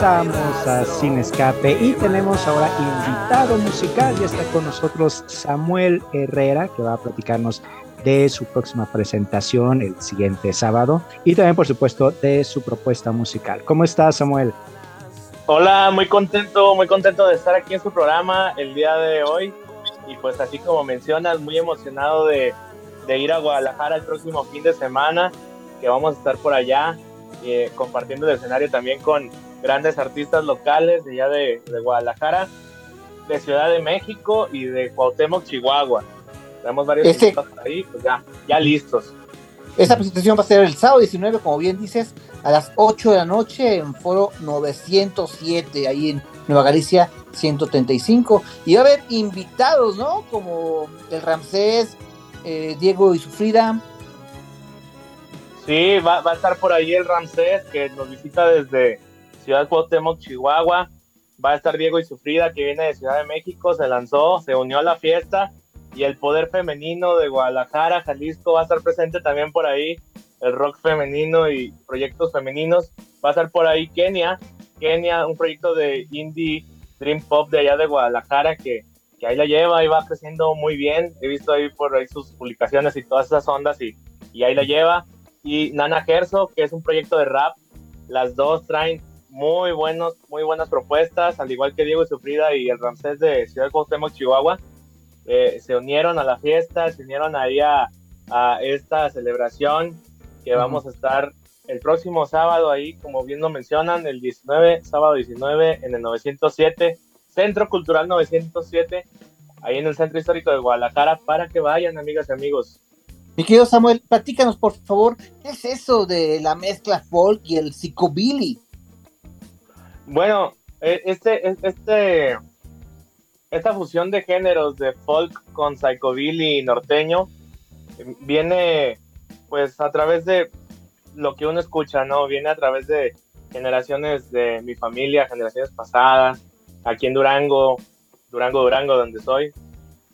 Regresamos a Sin Escape y tenemos ahora invitado musical. Ya está con nosotros Samuel Herrera, que va a platicarnos de su próxima presentación el siguiente sábado y también, por supuesto, de su propuesta musical. ¿Cómo estás, Samuel? Hola, muy contento, muy contento de estar aquí en su programa el día de hoy. Y pues así como mencionas, muy emocionado de, ir a Guadalajara el próximo fin de semana, que vamos a estar por allá eh, compartiendo el escenario también con grandes artistas locales de allá de, de Guadalajara, de Ciudad de México y de Cuauhtémoc, Chihuahua. Tenemos varios Este- ahí, pues ya, ya listos. Esta presentación va a ser el sábado 19, como bien dices, a las 8 de la noche en foro 907, ahí en Nueva Galicia 135. Y va a haber invitados, ¿no? Como el Ramsés, eh, Diego y Sufrida. Sí, va, va a estar por ahí el Ramsés, que nos visita desde Ciudad Cuauhtémoc, Chihuahua. Va a estar Diego y Sufrida, que viene de Ciudad de México, se lanzó, se unió a la fiesta. Y el Poder Femenino de Guadalajara, Jalisco, va a estar presente también por ahí. El rock femenino y proyectos femeninos. Va a estar por ahí Kenia. Kenia, un proyecto de indie dream pop de allá de Guadalajara, que, que ahí la lleva y va creciendo muy bien. He visto ahí por ahí sus publicaciones y todas esas ondas y, y ahí la lleva y Nana Gerso, que es un proyecto de rap. Las dos traen muy buenos, muy buenas propuestas, al igual que Diego Sufrida y el Ramsés de Ciudad Cuauhtémoc, Chihuahua. Eh, se unieron a la fiesta, se unieron ahí a, a esta celebración que vamos a estar el próximo sábado ahí, como bien lo mencionan, el 19, sábado 19 en el 907, Centro Cultural 907, ahí en el Centro Histórico de Guadalajara, para que vayan, amigas y amigos. Mi querido Samuel, platícanos por favor, ¿qué es eso de la mezcla folk y el psicobilly? Bueno, eh, este, este, esta fusión de géneros de folk con psychobilly norteño eh, viene pues a través de lo que uno escucha, ¿no? Viene a través de generaciones de mi familia, generaciones pasadas, aquí en Durango, Durango, Durango, donde soy,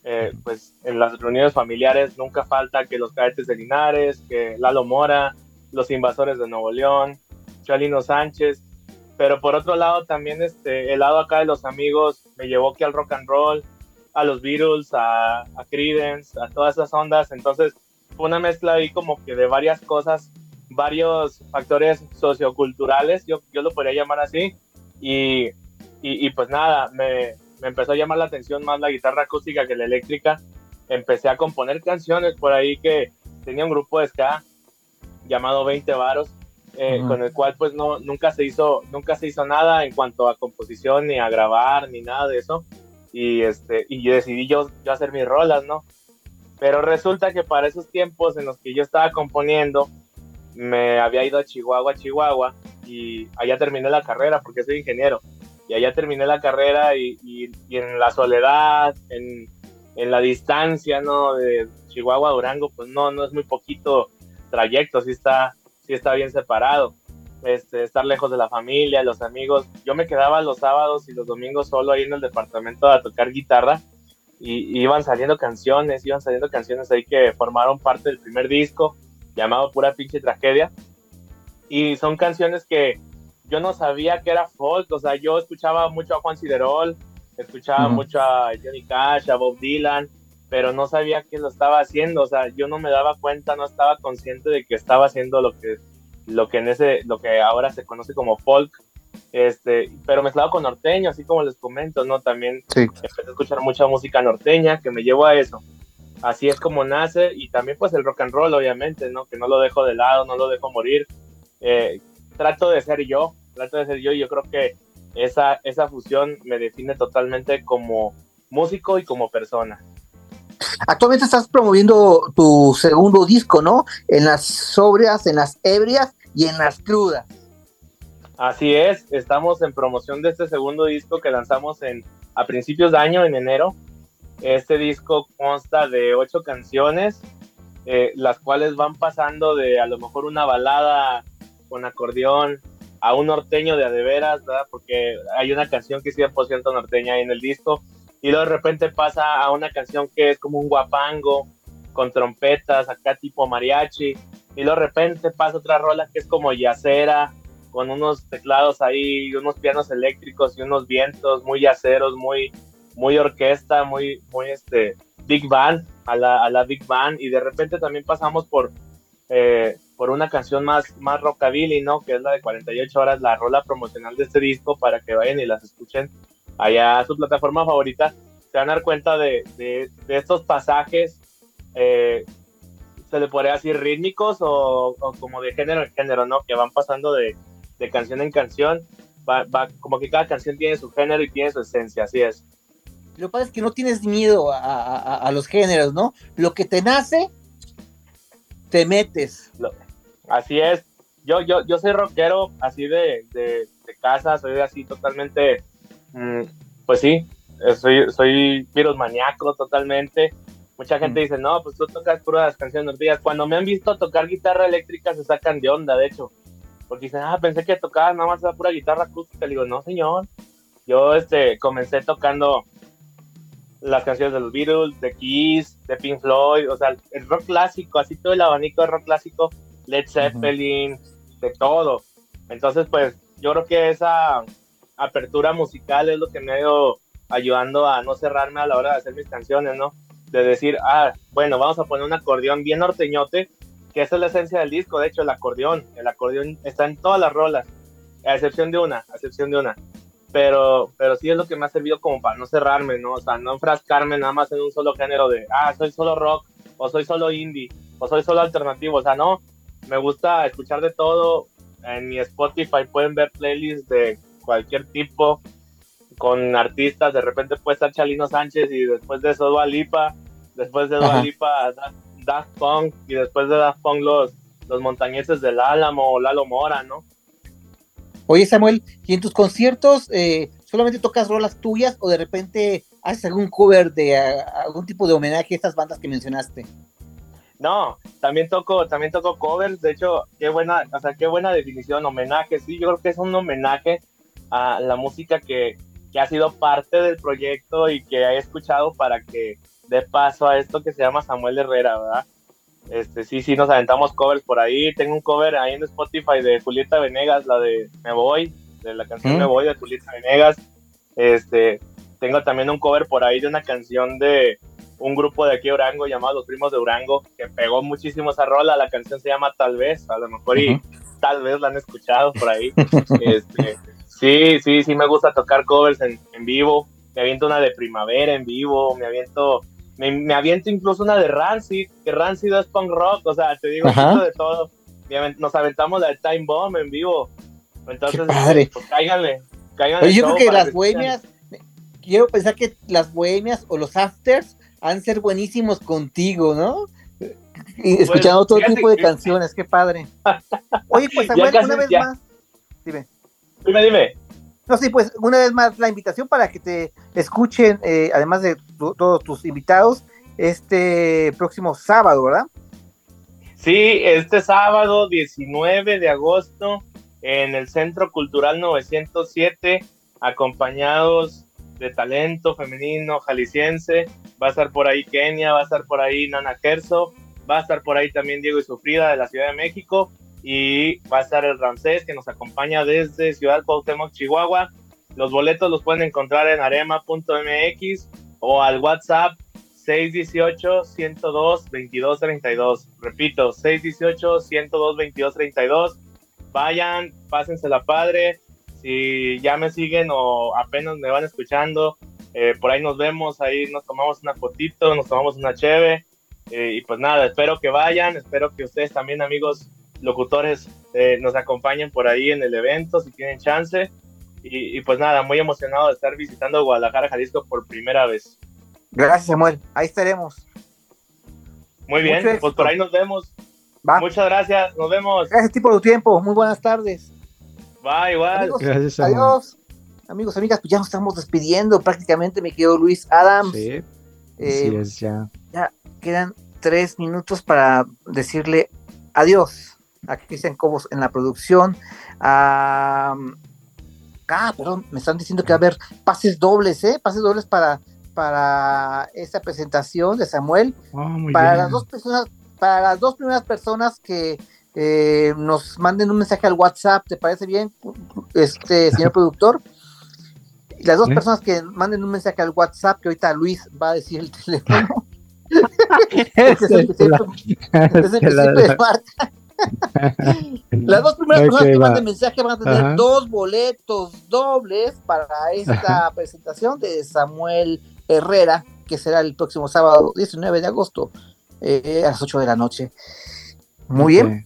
eh, pues en las reuniones familiares nunca falta que los cadetes de Linares, que Lalo Mora, los invasores de Nuevo León, Chalino Sánchez, pero por otro lado también este, el lado acá de los amigos me llevó que al rock and roll, a los Beatles, a, a Creedence, a todas esas ondas, entonces fue una mezcla ahí como que de varias cosas, varios factores socioculturales, yo, yo lo podría llamar así, y, y, y pues nada, me, me empezó a llamar la atención más la guitarra acústica que la eléctrica, empecé a componer canciones por ahí que tenía un grupo de ska llamado 20 varos, eh, Ujú. con el cual pues no, nunca se hizo, nunca se hizo nada en cuanto a composición, ni a grabar, ni nada de eso. Y este, y yo decidí yo, yo hacer mis rolas, ¿no? Pero resulta que para esos tiempos en los que yo estaba componiendo, me había ido a Chihuahua, Chihuahua, y allá terminé la carrera porque soy ingeniero. Y allá terminé la carrera y, y- y en la soledad, en, en la distancia, ¿no? De Chihuahua a Durango, pues no, no es muy poquito trayecto, sí está, sí está bien separado. Este, estar lejos de la familia, los amigos. Yo me quedaba los sábados y los domingos solo ahí en el departamento a tocar guitarra y, y iban saliendo canciones, iban saliendo canciones ahí que formaron parte del primer disco llamado Pura Pinche Tragedia. Y son canciones que yo no sabía que era folk, o sea, yo escuchaba mucho a Juan Ciderol, escuchaba Ujú. mucho a Johnny Cash, a Bob Dylan, pero no sabía que lo estaba haciendo, o sea, yo no me daba cuenta, no estaba consciente de que estaba haciendo lo que, lo que en ese, lo que ahora se conoce como folk. este, pero mezclado con norteño, así como les comento, ¿no? También Sí. empecé a escuchar mucha música norteña que me llevó a eso. Así es como nace y también pues el rock and roll, obviamente, ¿no? Que no lo dejo de lado, no lo dejo morir. Eh, trato de ser yo, trato de ser yo y yo creo que esa, esa fusión me define totalmente como músico y como persona. Actualmente estás promoviendo tu segundo disco, ¿no? En las sobrias, en las ebrias y en las crudas. Así es, estamos en promoción de este segundo disco que lanzamos en, a principios de año, en enero. Este disco consta de ocho canciones, eh, las cuales van pasando de a lo mejor una balada con acordeón a un norteño de a de veras, ¿verdad? Porque hay una canción que es 100% norteña en el disco, y luego de repente pasa a una canción que es como un guapango, con trompetas, acá tipo mariachi, y luego de repente pasa otra rola que es como yacera, con unos teclados ahí, unos pianos eléctricos y unos vientos muy yaceros, muy, muy orquesta, muy, muy este, big band, a la, a la big band, y de repente también pasamos por, eh, por una canción más, más rockabilly, ¿no? Que es la de 48 horas, la rola promocional de este disco, para que vayan y las escuchen allá a su plataforma favorita, se van a dar cuenta de, de, de estos pasajes, eh, se le podría decir rítmicos o, o, como de género en género, ¿no? Que van pasando de, de canción en canción, va, va, como que cada canción tiene su género y tiene su esencia, así es. Lo que pasa es que no tienes miedo a, a, a los géneros, ¿no? Lo que te nace, te metes. Lo, así es. Yo, yo, yo soy rockero así de, de, de casa, soy así totalmente, mmm, pues sí, soy, soy virus maníaco totalmente. Mucha gente mm. dice, no, pues tú tocas puras canciones norteñas. Cuando me han visto tocar guitarra eléctrica se sacan de onda, de hecho. Porque dicen, ah, pensé que tocaba nada más la pura guitarra acústica. Le digo, no, señor. Yo este, comencé tocando las canciones de los Beatles, de Kiss, de Pink Floyd, o sea, el rock clásico, así todo el abanico de rock clásico, Led Zeppelin, uh -huh. de todo. Entonces, pues, yo creo que esa apertura musical es lo que me ha ido ayudando a no cerrarme a la hora de hacer mis canciones, ¿no? De decir, ah, bueno, vamos a poner un acordeón bien norteñote, que esa es la esencia del disco, de hecho, el acordeón. El acordeón está en todas las rolas, a excepción de una, a excepción de una. Pero, pero sí es lo que me ha servido como para no cerrarme, ¿no? O sea, no enfrascarme nada más en un solo género de, ah, soy solo rock, o soy solo indie, o soy solo alternativo. O sea, no, me gusta escuchar de todo. En mi Spotify pueden ver playlists de cualquier tipo, con artistas. De repente puede estar Chalino Sánchez y después de eso Dua Lipa, después de Dua. Lipa Daft, Daft Punk y después de Daft Punk los, los montañeses del Álamo o Lalo Mora, ¿no? Oye, Samuel, ¿y en tus conciertos eh, solamente tocas rolas tuyas o de repente haces algún cover de algún tipo de homenaje a estas bandas que mencionaste? No, también toco, también toco covers, de hecho, qué buena, o sea, qué buena definición, homenaje, sí, yo creo que es un homenaje a la música que, que ha sido parte del proyecto y que he escuchado para que dé paso a esto que se llama Samuel Herrera, ¿verdad? Este, sí, sí, nos aventamos covers por ahí. Tengo un cover ahí en Spotify de Julieta Venegas, la de Me Voy, de la canción ¿Mm? Me Voy de Julieta Venegas. Este, tengo también un cover por ahí de una canción de un grupo de aquí de Urango llamado Los Primos de Urango, que pegó muchísimo esa rola. La canción se llama Tal vez, a lo mejor y uh -huh. tal vez la han escuchado por ahí. este, sí, sí, sí, me gusta tocar covers en, en vivo. Me aviento una de primavera en vivo, me aviento me, me, aviento incluso una de Rancid, que Rancid es punk rock, o sea, te digo, de todo. Nos aventamos la de Time Bomb en vivo. Entonces, pues cáiganle, cáiganle. Yo creo que las bohemias, quiero pensar que las bohemias o los afters han ser buenísimos contigo, ¿no? Y escuchando pues, todo tipo de que... canciones, qué padre. Oye, pues Samuel, casi, una vez ya. más. Dime. Dime, dime. No, sí, pues una vez más la invitación para que te escuchen, eh, además de tu, todos tus invitados, este próximo sábado, ¿verdad? Sí, este sábado 19 de agosto en el Centro Cultural 907, acompañados de talento femenino jalisciense. Va a estar por ahí Kenia, va a estar por ahí Nana Kerso, va a estar por ahí también Diego y Sufrida de la Ciudad de México y va a estar el Ramsés que nos acompaña desde Ciudad Cuauhtémoc, Chihuahua. Los boletos los pueden encontrar en arema.mx o al WhatsApp 618-102-2232. Repito, 618-102-2232. Vayan, pásensela padre. si ya me siguen o apenas me van escuchando, eh, por ahí nos vemos, ahí nos tomamos una fotito, nos tomamos una cheve. Eh, y pues nada, espero que vayan, espero que ustedes también, amigos locutores, eh, nos acompañen por ahí en el evento si tienen chance. Y, y, pues nada, muy emocionado de estar visitando Guadalajara, Jalisco por primera vez. Gracias, Samuel. Ahí estaremos. Muy bien, pues por ahí nos vemos. Va. Muchas gracias, nos vemos. Gracias por tu tiempo. Muy buenas tardes. Bye, igual. Amigos, Gracias, Samuel. adiós. Amigos, amigas, pues ya nos estamos despidiendo prácticamente, mi querido Luis Adams. Sí, Eh, así es ya. ya quedan tres minutos para decirle adiós a Cristian Cobos en la producción. A... Ah, perdón, me están diciendo que va a haber pases dobles, ¿eh? Pases dobles para, para esta presentación de Samuel. Oh, muy para bien. las dos personas, para las dos primeras personas que eh, nos manden un mensaje al WhatsApp, ¿te parece bien, este señor productor? Y las dos ¿Eh? personas que manden un mensaje al WhatsApp, que ahorita Luis va a decir el teléfono. Es el principio- de marca. Las dos primeras Ok, personas que manden mensaje van a tener Ajá. dos boletos dobles para esta presentación de Samuel Herrera, que será el próximo sábado 19 de agosto eh, a las 8 de la noche. Muy bien.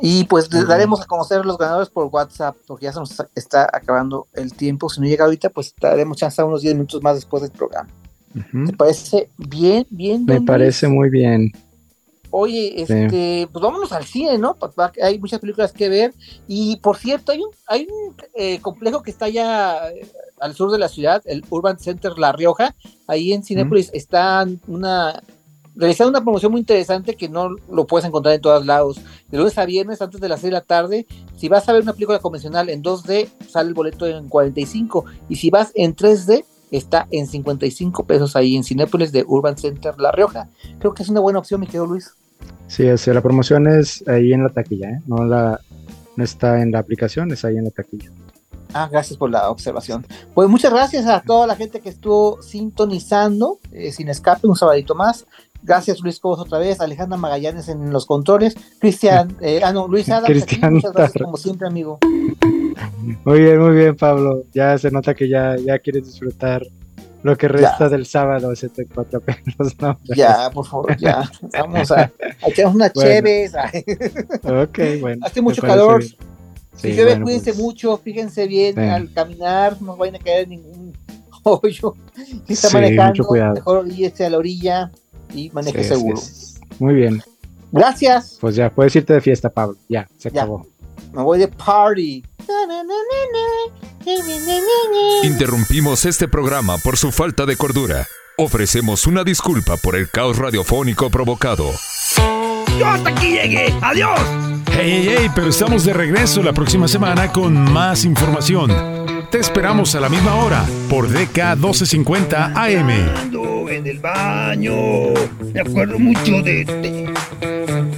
Y pues les daremos a conocer los ganadores por WhatsApp, porque ya se nos está acabando el tiempo. Si no llega ahorita, pues daremos chance a unos 10 minutos más después del programa. Ujú. ¿Te parece bien? Bien. Me parece muy bien. Oye, este, pues vámonos al cine, ¿no? Hay muchas películas que ver. Y por cierto, hay un, hay un eh, complejo que está allá eh, al sur de la ciudad, el Urban Center La Rioja. Ahí en Cinépolis están una realizando una promoción muy interesante que no lo puedes encontrar en todos lados. De lunes a viernes, antes de las 6 de la tarde, si vas a ver una película convencional en 2D, sale el boleto en 45. Y si vas en 3D, está en 55 pesos ahí en Cinépolis de Urban Center La Rioja. Creo que es una buena opción, mi querido Luis. Sí, o sea, la promoción es ahí en la taquilla, ¿eh? No, la, no está en la aplicación, es ahí en la taquilla. Ah, gracias por la observación. Pues muchas gracias a toda la gente que estuvo sintonizando eh, sin escape un sabadito más. Gracias Luis Cobos otra vez, Alejandra Magallanes en los controles, Cristian, eh, ah no, Luis Adams. Cristian muchas gracias como siempre amigo. Muy bien, muy bien, Pablo. Ya se nota que ya, ya quieres disfrutar lo que resta del sábado, ese te cuatro pelos, ¿no? Ya, por favor, ya, vamos a, a echarnos unas Bueno. cheves. ay. Ok, bueno. Hace mucho calor. bien. Si llueve, bueno, cuídense pues, mucho, fíjense bien Sí. al caminar, no vayan a caer en ningún hoyo. Si está Sí, manejando, mejor oríllese a la orilla y maneje seguro. Muy bien. Gracias. Pues ya, puedes irte de fiesta, Pablo. Ya, se Ya. acabó. Me voy de party. Interrumpimos este programa por su falta de cordura. Ofrecemos una disculpa por el caos radiofónico provocado. Yo hasta aquí llegué. Adiós. Hey, hey, hey, pero estamos de regreso la próxima semana con más información. Te esperamos a la misma hora por DK 1250 AM. Ando en el baño. Me acuerdo mucho de este.